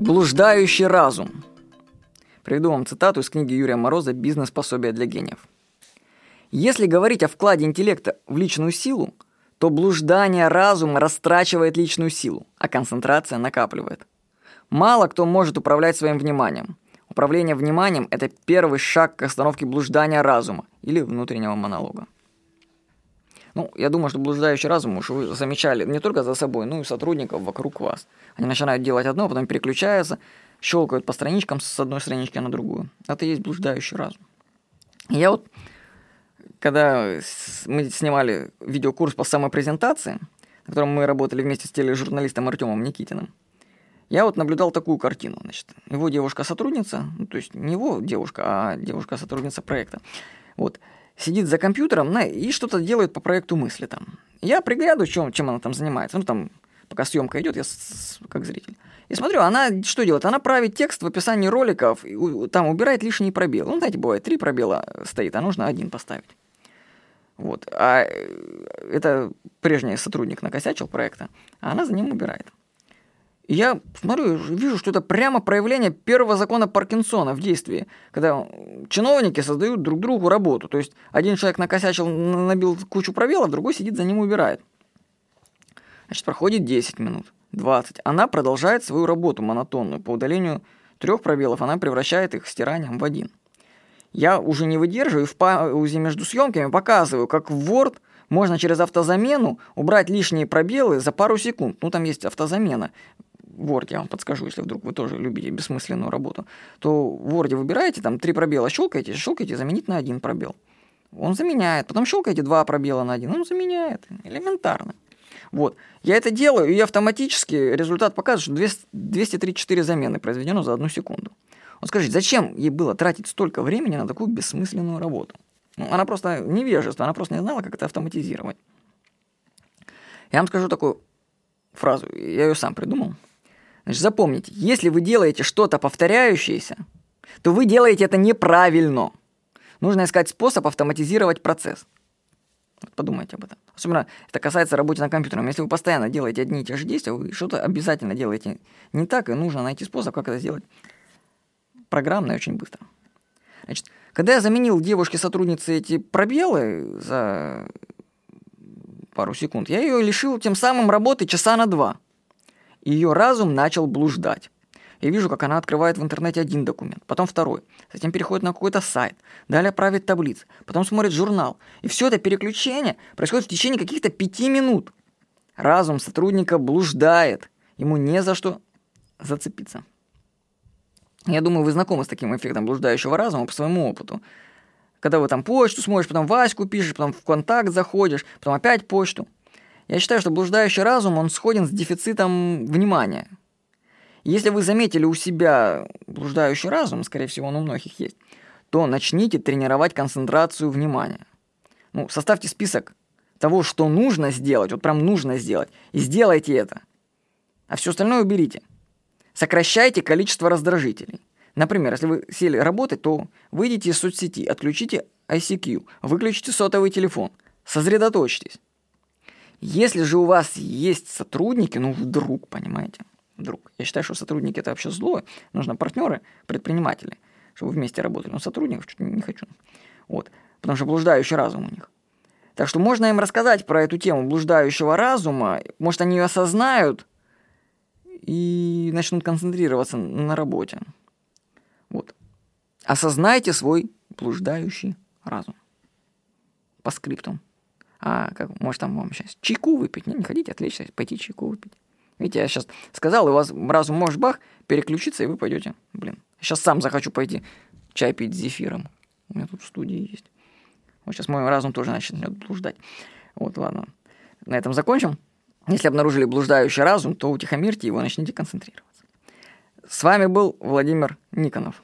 Блуждающий разум. Приведу вам цитату из книги Юрия Мороза «Бизнес-пособие для гениев». Если говорить о вкладе интеллекта в личную силу, то блуждание разума растрачивает личную силу, а концентрация накапливает. Мало кто может управлять своим вниманием. Управление вниманием – это первый шаг к остановке блуждания разума или внутреннего монолога. Ну, я думаю, что блуждающий разум уж вы замечали не только за собой, но и сотрудников вокруг вас. Они начинают делать одно, потом переключаются, щелкают по страничкам с одной странички на другую. Это и есть блуждающий разум. Я вот, когда мы снимали видеокурс по самопрезентации, на котором мы работали вместе с тележурналистом Артемом Никитиным, я вот наблюдал такую картину. Значит, его девушка-сотрудница, ну, то есть не его девушка, а девушка-сотрудница проекта, вот, сидит за компьютером на, и что-то делает по проекту мысли там. Я приглядываю, чем, чем она там занимается. Ну, там, пока съемка идет, я с, как зритель. И смотрю, она что делает? Она правит текст в описании роликов, и, там убирает лишние пробелы. Ну, знаете, бывает, три пробела стоит, а нужно один поставить. Вот. А э, это прежний сотрудник накосячил проекта, а она за ним убирает. Я смотрю, вижу, что это прямо проявление первого закона Паркинсона в действии, когда чиновники создают друг другу работу. То есть один человек накосячил, набил кучу пробелов, другой сидит за ним и убирает. Значит, проходит 10 минут, 20. Она продолжает свою работу монотонную. По удалению трех пробелов она превращает их стиранием в один. Я уже не выдерживаю и в паузе между съемками показываю, как в Word можно через автозамену убрать лишние пробелы за пару секунд. Ну, там есть автозамена. Word, я вам подскажу, если вдруг вы тоже любите бессмысленную работу, то в Word выбираете, там три пробела щелкаете, щелкаете, заменить на один пробел. Он заменяет. Потом щелкаете два пробела на один, он заменяет. Элементарно. Вот. Я это делаю, и автоматически результат показывает, что 234 замены произведено за одну секунду. Вот скажите, зачем ей было тратить столько времени на такую бессмысленную работу? Ну, она просто невежество, она просто не знала, как это автоматизировать. Я вам скажу такую фразу, я ее сам придумал – Значит, запомните, если вы делаете что-то повторяющееся, то вы делаете это неправильно. Нужно искать способ автоматизировать процесс. Вот подумайте об этом. Особенно это касается работы на компьютере. Если вы постоянно делаете одни и те же действия, вы что-то обязательно делаете не так, и нужно найти способ, как это сделать программно и очень быстро. Значит, когда я заменил девушке-сотруднице эти пробелы за пару секунд, я ее лишил тем самым работы часа на два – ее разум начал блуждать. Я вижу, как она открывает в интернете один документ, потом второй, затем переходит на какой-то сайт, далее правит таблицы, потом смотрит журнал. И все это переключение происходит в течение каких-то пяти минут. Разум сотрудника блуждает, ему не за что зацепиться. Я думаю, вы знакомы с таким эффектом блуждающего разума по своему опыту. Когда вы там почту смотришь, потом Ваську пишешь, потом в контакт заходишь, потом опять почту – я считаю, что блуждающий разум, он сходен с дефицитом внимания. Если вы заметили у себя блуждающий разум, скорее всего, он у многих есть, то начните тренировать концентрацию внимания. Ну, составьте список того, что нужно сделать, вот прям нужно сделать, и сделайте это. А все остальное уберите. Сокращайте количество раздражителей. Например, если вы сели работать, то выйдите из соцсети, отключите ICQ, выключите сотовый телефон, сосредоточьтесь. Если же у вас есть сотрудники, ну вдруг, понимаете, вдруг. Я считаю, что сотрудники это вообще зло. Нужно партнеры, предприниматели, чтобы вместе работали. Но сотрудников что-то не хочу. Вот. Потому что блуждающий разум у них. Так что можно им рассказать про эту тему блуждающего разума. Может, они ее осознают и начнут концентрироваться на работе. Вот. Осознайте свой блуждающий разум. По скриптам. А как, может, там вам сейчас чайку выпить? Не, не хотите отвлечься, пойти чайку выпить. Видите, я сейчас сказал, и у вас разум может бах, переключиться, и вы пойдете. Блин, сейчас сам захочу пойти чай пить с зефиром. У меня тут в студии есть. Вот сейчас мой разум тоже начнет блуждать. Вот, ладно. На этом закончим. Если обнаружили блуждающий разум, то утихомирьте его, начните концентрироваться. С вами был Владимир Никонов.